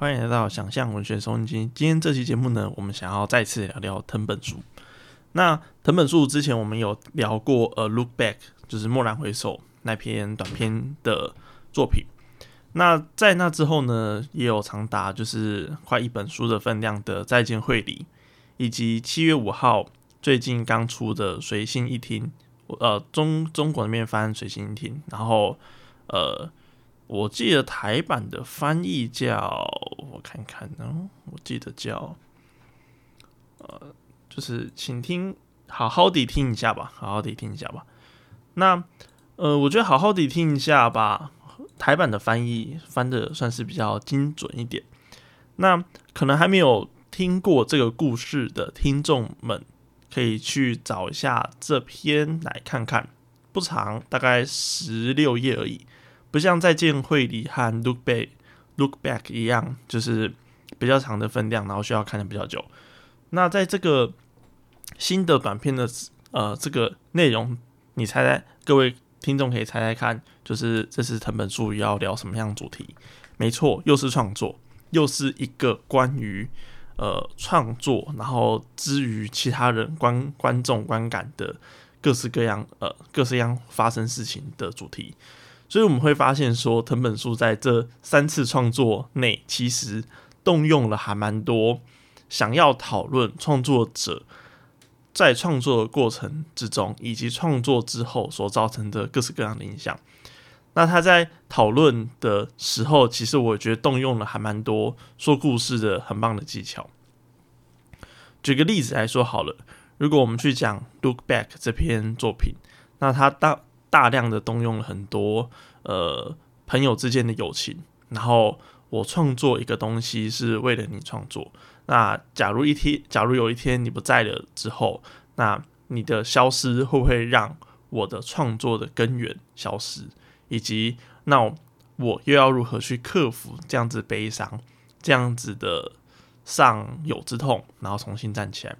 欢迎来到想象文学收音机。今天这期节目呢，我们想要再次聊聊藤本树。那藤本树之前我们有聊过，呃，Look Back，就是蓦然回首那篇短篇的作品。那在那之后呢，也有长达就是快一本书的分量的再见会理，以及七月五号最近刚出的随心一听，呃，中中国那边翻随心一听，然后呃。我记得台版的翻译叫，我看看呢，我记得叫，呃，就是请听，好好的听一下吧，好好的听一下吧。那，呃，我觉得好好的听一下吧。台版的翻译翻的算是比较精准一点。那可能还没有听过这个故事的听众们，可以去找一下这篇来看看，不长，大概十六页而已。不像再见会里和 Look Back Look Back 一样，就是比较长的分量，然后需要看的比较久。那在这个新的短片的呃这个内容，你猜猜，各位听众可以猜猜看，就是这是藤本树要聊什么样的主题？没错，又是创作，又是一个关于呃创作，然后之于其他人观观众观感的各式各样呃各式各样发生事情的主题。所以我们会发现，说藤本树在这三次创作内，其实动用了还蛮多想要讨论创作者在创作的过程之中，以及创作之后所造成的各式各样的影响。那他在讨论的时候，其实我觉得动用了还蛮多说故事的很棒的技巧。举个例子来说好了，如果我们去讲《Look Back》这篇作品，那他当大量的动用了很多呃朋友之间的友情，然后我创作一个东西是为了你创作。那假如一天，假如有一天你不在了之后，那你的消失会不会让我的创作的根源消失？以及那我又要如何去克服这样子悲伤，这样子的上有之痛，然后重新站起来？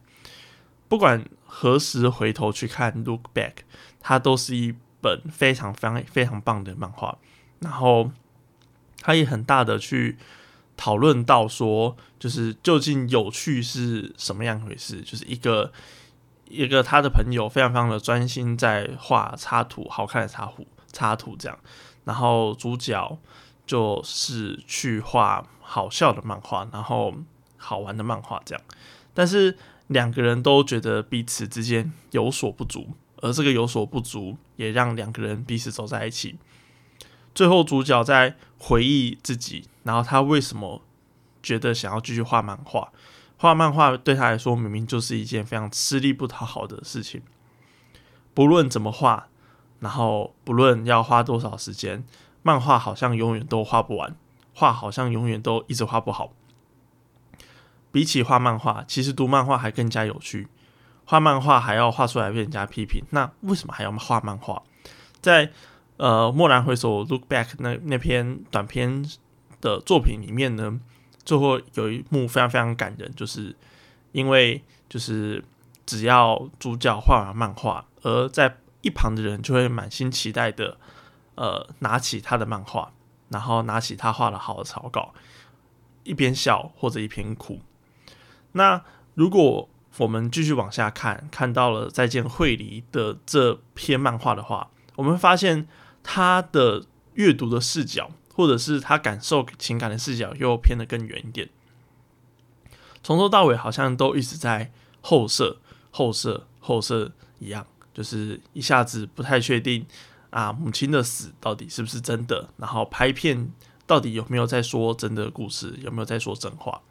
不管何时回头去看，look back，它都是一。本非常非常非常棒的漫画，然后他也很大的去讨论到说，就是究竟有趣是什么样回事？就是一个一个他的朋友非常非常的专心在画插图，好看的插图插图这样，然后主角就是去画好笑的漫画，然后好玩的漫画这样，但是两个人都觉得彼此之间有所不足。而这个有所不足，也让两个人彼此走在一起。最后，主角在回忆自己，然后他为什么觉得想要继续画漫画？画漫画对他来说，明明就是一件非常吃力不讨好的事情。不论怎么画，然后不论要花多少时间，漫画好像永远都画不完，画好像永远都一直画不好。比起画漫画，其实读漫画还更加有趣。画漫画还要画出来被人家批评，那为什么还要画漫画？在呃，蓦然回首，look back 那那篇短篇的作品里面呢，最后有一幕非常非常感人，就是因为就是只要主角画完漫画，而在一旁的人就会满心期待的呃拿起他的漫画，然后拿起他画的好的草稿，一边笑或者一边哭。那如果我们继续往下看，看到了再见惠梨的这篇漫画的话，我们会发现他的阅读的视角，或者是他感受情感的视角，又偏得更远一点。从头到尾好像都一直在后设、后设、后设一样，就是一下子不太确定啊，母亲的死到底是不是真的，然后拍片到底有没有在说真的故事，有没有在说真话。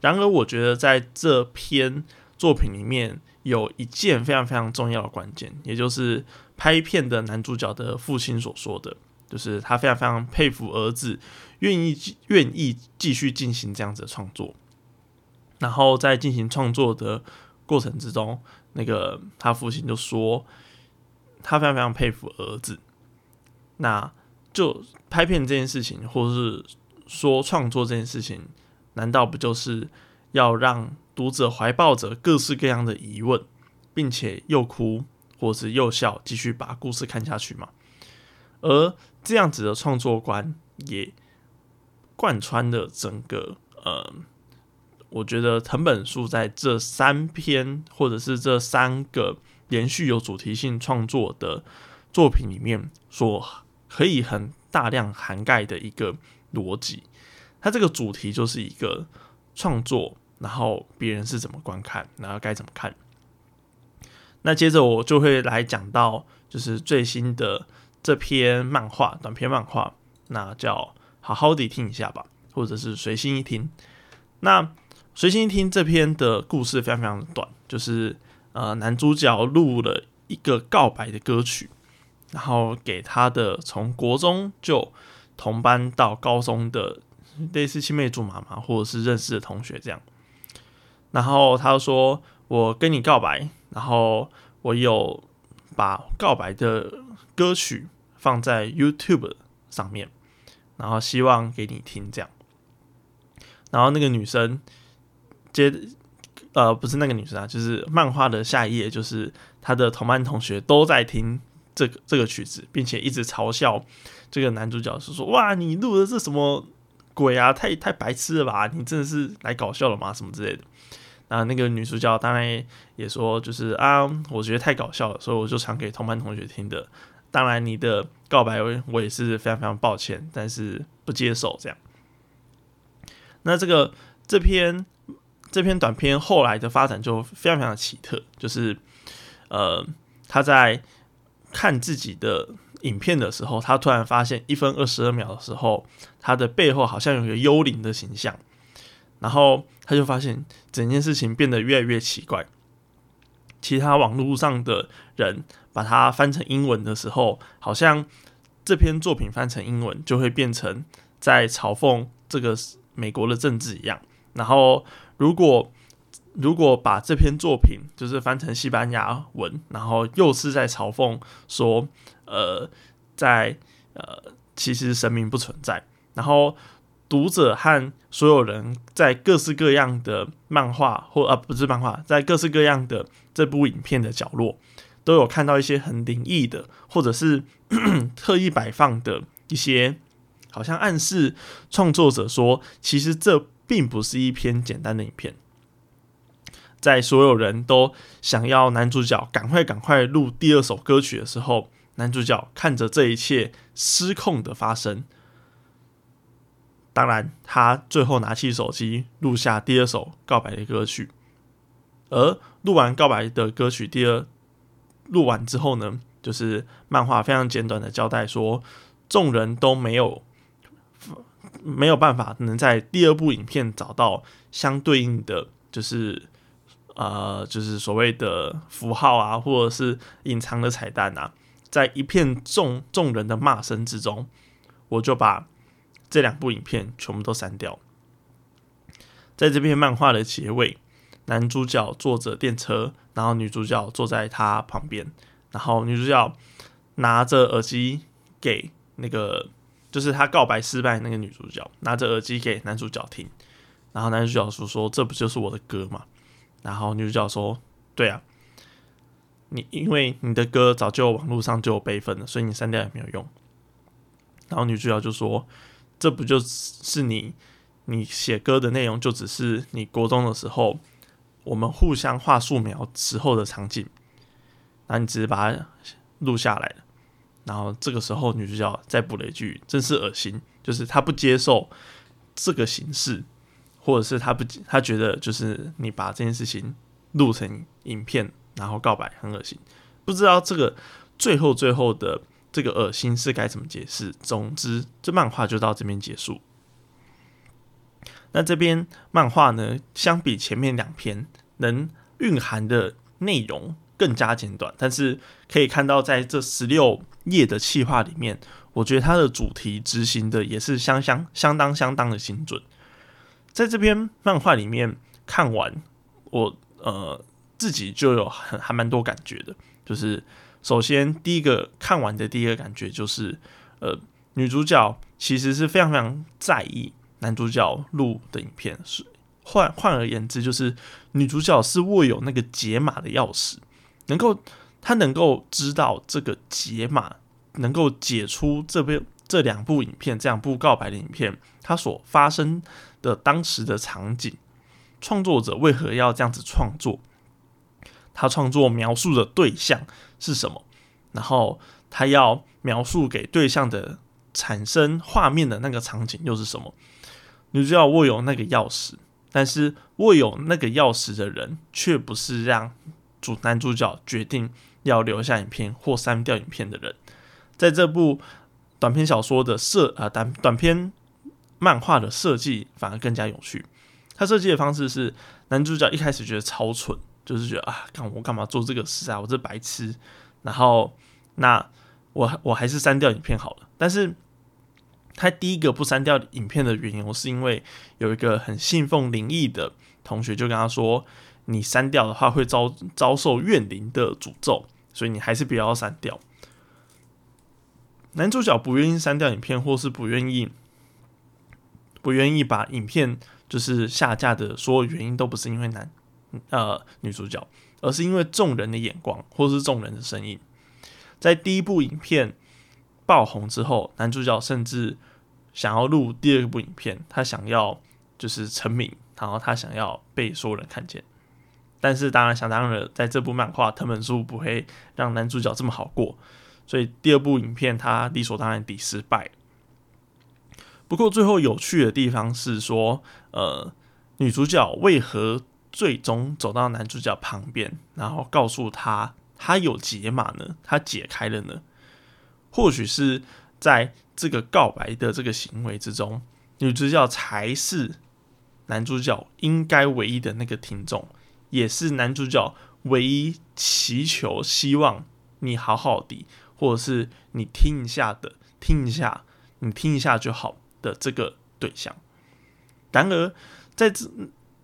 然而，我觉得在这篇。作品里面有一件非常非常重要的关键，也就是拍片的男主角的父亲所说的，就是他非常非常佩服儿子愿意愿意继续进行这样子的创作。然后在进行创作的过程之中，那个他父亲就说，他非常非常佩服儿子。那就拍片这件事情，或是说创作这件事情，难道不就是要让？读者怀抱着各式各样的疑问，并且又哭或是又笑，继续把故事看下去嘛？而这样子的创作观，也贯穿的整个呃，我觉得藤本树在这三篇或者是这三个连续有主题性创作的作品里面，所可以很大量涵盖的一个逻辑。它这个主题就是一个创作，然后别人是怎么观看，然后该怎么看。那接着我就会来讲到，就是最新的这篇漫画，短篇漫画，那叫好好的听一下吧，或者是随心一听。那随心一听这篇的故事非常非常的短，就是呃男主角录了一个告白的歌曲，然后给他的从国中就同班到高中的类似青梅竹马嘛，或者是认识的同学这样。然后他说：“我跟你告白。”然后我有把告白的歌曲放在 YouTube 上面，然后希望给你听这样。然后那个女生接呃不是那个女生啊，就是漫画的下一页，就是她的同班同学都在听这个这个曲子，并且一直嘲笑这个男主角，是说哇你录的是什么鬼啊，太太白痴了吧，你真的是来搞笑了吗？什么之类的。那那个女主角当然也说，就是啊，我觉得太搞笑了，所以我就唱给同班同学听的。当然，你的告白我也是非常非常抱歉，但是不接受这样。那这个这篇这篇短片后来的发展就非常非常奇特，就是呃，他在看自己的影片的时候，他突然发现一分二十二秒的时候，他的背后好像有一个幽灵的形象。然后他就发现整件事情变得越来越奇怪。其他网络上的人把它翻成英文的时候，好像这篇作品翻成英文就会变成在嘲讽这个美国的政治一样。然后如果如果把这篇作品就是翻成西班牙文，然后又是在嘲讽说，呃，在呃，其实神明不存在。然后。读者和所有人在各式各样的漫画或啊不是漫画，在各式各样的这部影片的角落，都有看到一些很灵异的，或者是 特意摆放的一些，好像暗示创作者说，其实这并不是一篇简单的影片。在所有人都想要男主角赶快赶快录第二首歌曲的时候，男主角看着这一切失控的发生。当然，他最后拿起手机录下第二首告白的歌曲。而录完告白的歌曲，第二录完之后呢，就是漫画非常简短的交代说，众人都没有没有办法能在第二部影片找到相对应的，就是呃，就是所谓的符号啊，或者是隐藏的彩蛋啊，在一片众众人的骂声之中，我就把。这两部影片全部都删掉。在这篇漫画的结尾，男主角坐着电车，然后女主角坐在他旁边，然后女主角拿着耳机给那个，就是他告白失败那个女主角拿着耳机给男主角听，然后男主角说：“说这不就是我的歌吗？”然后女主角说：“对啊，你因为你的歌早就网络上就有备份了，所以你删掉也没有用。”然后女主角就说。这不就是你你写歌的内容？就只是你国中的时候，我们互相画素描时候的场景，然后你只是把它录下来。然后这个时候，女主角再补了一句：“真是恶心。”就是她不接受这个形式，或者是她不她觉得就是你把这件事情录成影片，然后告白很恶心。不知道这个最后最后的。这个恶心是该怎么解释？总之，这漫画就到这边结束。那这边漫画呢，相比前面两篇，能蕴含的内容更加简短，但是可以看到，在这十六页的企划里面，我觉得它的主题执行的也是相相相当相当的精准。在这篇漫画里面看完，我呃自己就有很还蛮多感觉的，就是。首先，第一个看完的第一个感觉就是，呃，女主角其实是非常非常在意男主角录的影片。是换换而言之，就是女主角是握有那个解码的钥匙，能够她能够知道这个解码能够解出这边这两部影片，这两部告白的影片，它所发生的当时的场景，创作者为何要这样子创作？他创作描述的对象是什么？然后他要描述给对象的产生画面的那个场景又是什么？女主角握有那个钥匙，但是握有那个钥匙的人却不是让主男主角决定要留下影片或删掉影片的人。在这部短篇小说的设啊短短篇漫画的设计反而更加有趣。他设计的方式是男主角一开始觉得超蠢。就是觉得啊，看我干嘛做这个事啊？我这白痴。然后，那我我还是删掉影片好了。但是，他第一个不删掉影片的原因，是因为有一个很信奉灵异的同学就跟他说，你删掉的话会遭遭受怨灵的诅咒，所以你还是不要删掉。男主角不愿意删掉影片，或是不愿意不愿意把影片就是下架的所有原因，都不是因为男。呃，女主角，而是因为众人的眼光，或是众人的声音。在第一部影片爆红之后，男主角甚至想要录第二部影片，他想要就是成名，然后他想要被所有人看见。但是当然，想当然，在这部漫画藤本树不会让男主角这么好过，所以第二部影片他理所当然地失败。不过最后有趣的地方是说，呃，女主角为何？最终走到男主角旁边，然后告诉他他有解码呢，他解开了呢。或许是在这个告白的这个行为之中，女主角才是男主角应该唯一的那个听众，也是男主角唯一祈求希望你好好的，或者是你听一下的，听一下，你听一下就好的这个对象。然而，在这。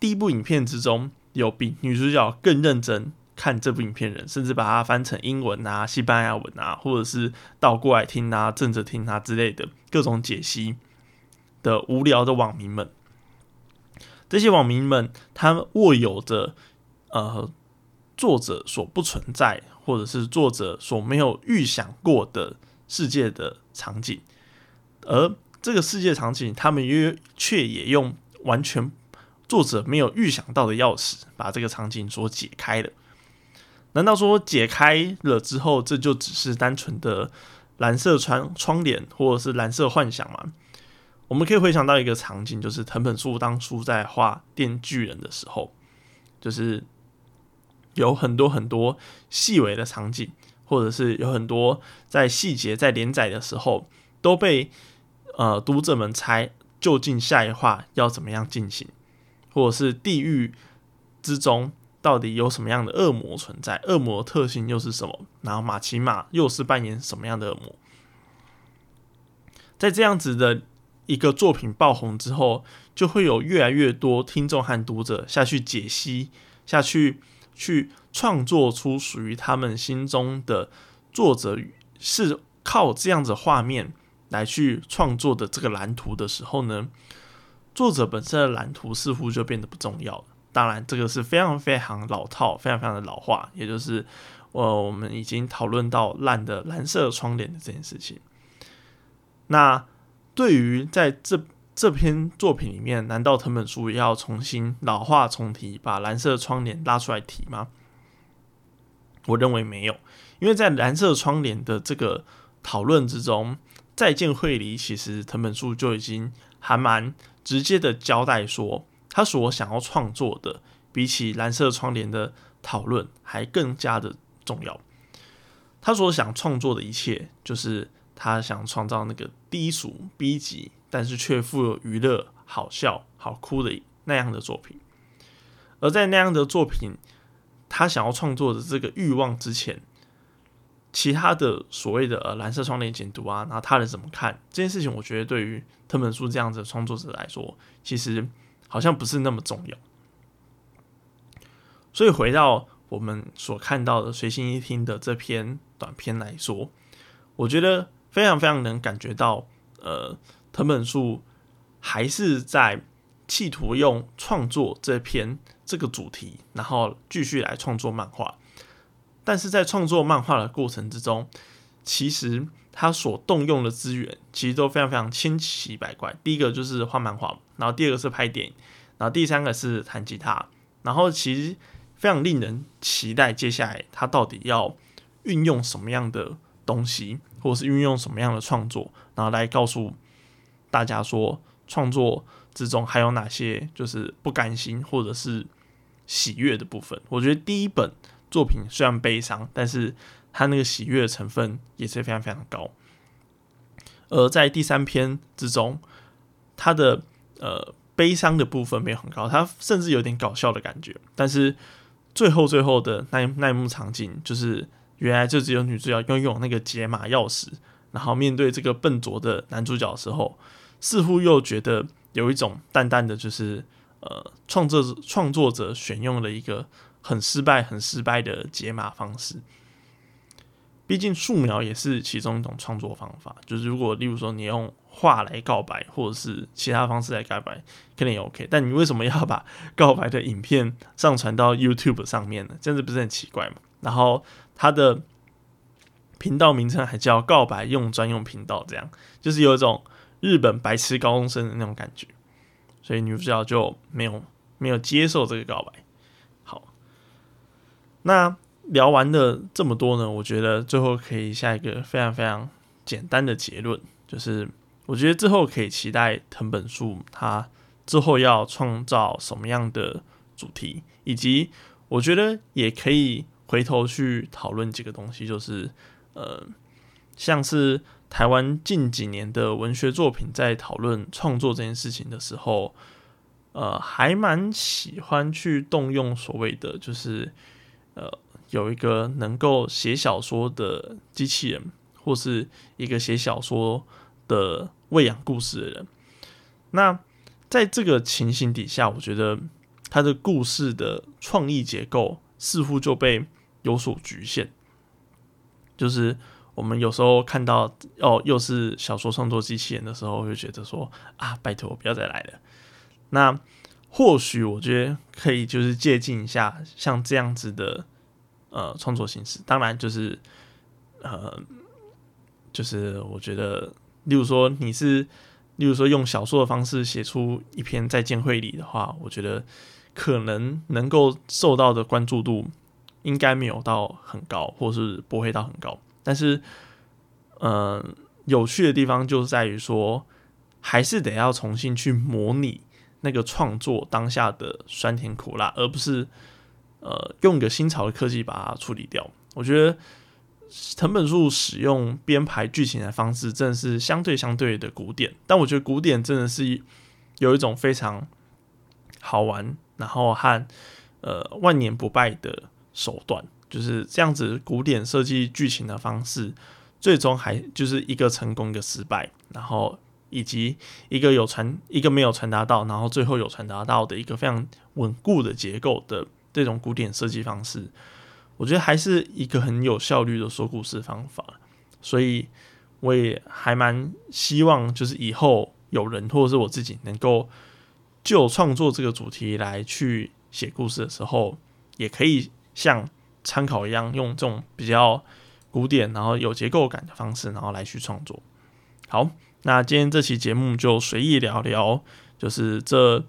第一部影片之中有比女主角更认真看这部影片人，甚至把它翻成英文啊、西班牙文啊，或者是倒过来听啊、正着听啊之类的各种解析的无聊的网民们。这些网民们，他们握有着呃作者所不存在，或者是作者所没有预想过的世界的场景，而这个世界场景，他们约却也用完全。作者没有预想到的钥匙，把这个场景所解开了。难道说解开了之后，这就只是单纯的蓝色窗窗帘，或者是蓝色幻想吗？我们可以回想到一个场景，就是藤本树当初在画《电锯人》的时候，就是有很多很多细微的场景，或者是有很多在细节在连载的时候，都被呃读者们猜究竟下一话要怎么样进行。或者是地狱之中到底有什么样的恶魔存在？恶魔特性又是什么？然后马奇马又是扮演什么样的恶魔？在这样子的一个作品爆红之后，就会有越来越多听众和读者下去解析，下去去创作出属于他们心中的作者是靠这样子画面来去创作的这个蓝图的时候呢？作者本身的蓝图似乎就变得不重要了。当然，这个是非常非常老套、非常非常的老化，也就是呃，我们已经讨论到烂的蓝色窗帘的这件事情。那对于在这这篇作品里面，难道藤本树要重新老化重提，把蓝色窗帘拉出来提吗？我认为没有，因为在蓝色窗帘的这个讨论之中，再见会离其实藤本树就已经还蛮。直接的交代说，他所想要创作的，比起蓝色窗帘的讨论还更加的重要。他所想创作的一切，就是他想创造那个低俗、逼急，但是却富有娱乐、好笑、好哭的那样的作品。而在那样的作品，他想要创作的这个欲望之前。其他的所谓的呃蓝色窗帘解读啊，然后他人怎么看这件事情？我觉得对于藤本树这样子的创作者来说，其实好像不是那么重要。所以回到我们所看到的随心一听的这篇短片来说，我觉得非常非常能感觉到，呃，藤本树还是在企图用创作这篇这个主题，然后继续来创作漫画。但是在创作漫画的过程之中，其实他所动用的资源其实都非常非常千奇百怪。第一个就是画漫画，然后第二个是拍电影，然后第三个是弹吉他，然后其实非常令人期待接下来他到底要运用什么样的东西，或者是运用什么样的创作，然后来告诉大家说创作之中还有哪些就是不甘心或者是喜悦的部分。我觉得第一本作品虽然悲伤，但是他那个喜悦的成分也是非常非常高，而在第三篇之中，他的呃悲伤的部分没有很高，他甚至有点搞笑的感觉。但是最后最后的那那一幕场景，就是原来就只有女主角拥有那个解码钥匙，然后面对这个笨拙的男主角的时候，似乎又觉得有一种淡淡的，就是呃创作创作者选用了一个很失败很失败的解码方式。毕竟素描也是其中一种创作方法，就是如果例如说你用画来告白，或者是其他方式来告白，肯定也 OK。但你为什么要把告白的影片上传到 YouTube 上面呢？这样子不是很奇怪吗？然后他的频道名称还叫“告白用专用频道”，这样就是有一种日本白痴高中生的那种感觉，所以女主角就没有没有接受这个告白。那。聊完了这么多呢，我觉得最后可以下一个非常非常简单的结论，就是我觉得之后可以期待藤本树他之后要创造什么样的主题，以及我觉得也可以回头去讨论几个东西，就是呃，像是台湾近几年的文学作品在讨论创作这件事情的时候，呃，还蛮喜欢去动用所谓的就是呃。有一个能够写小说的机器人，或是一个写小说的喂养故事的人。那在这个情形底下，我觉得他的故事的创意结构似乎就被有所局限。就是我们有时候看到哦，又是小说创作机器人的时候，会觉得说啊，拜托不要再来了。那或许我觉得可以就是借鉴一下像这样子的。呃，创作形式当然就是，呃，就是我觉得，例如说你是，例如说用小说的方式写出一篇再见会里的话，我觉得可能能够受到的关注度应该没有到很高，或是不会到很高。但是，嗯，有趣的地方就是在于说，还是得要重新去模拟那个创作当下的酸甜苦辣，而不是。呃，用一个新潮的科技把它处理掉。我觉得藤本树使用编排剧情的方式，真的是相对相对的古典。但我觉得古典真的是有一种非常好玩，然后和呃万年不败的手段，就是这样子古典设计剧情的方式，最终还就是一个成功一个失败，然后以及一个有传一个没有传达到，然后最后有传达到的一个非常稳固的结构的。这种古典设计方式，我觉得还是一个很有效率的说故事方法，所以我也还蛮希望，就是以后有人或者是我自己能够就创作这个主题来去写故事的时候，也可以像参考一样，用这种比较古典然后有结构感的方式，然后来去创作。好，那今天这期节目就随意聊聊，就是这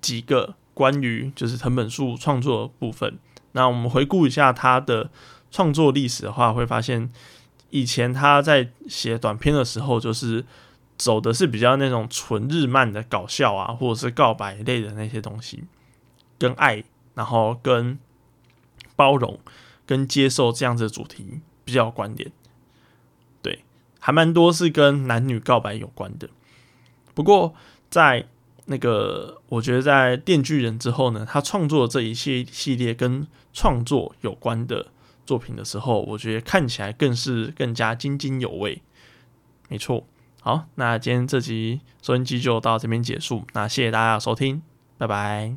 几个。关于就是藤本树创作部分，那我们回顾一下他的创作历史的话，会发现以前他在写短篇的时候，就是走的是比较那种纯日漫的搞笑啊，或者是告白类的那些东西，跟爱，然后跟包容、跟接受这样子的主题比较有关联。还蛮多是跟男女告白有关的。不过在那个，我觉得在《电锯人》之后呢，他创作这一系系列跟创作有关的作品的时候，我觉得看起来更是更加津津有味。没错，好，那今天这集收音机就到这边结束，那谢谢大家收听，拜拜。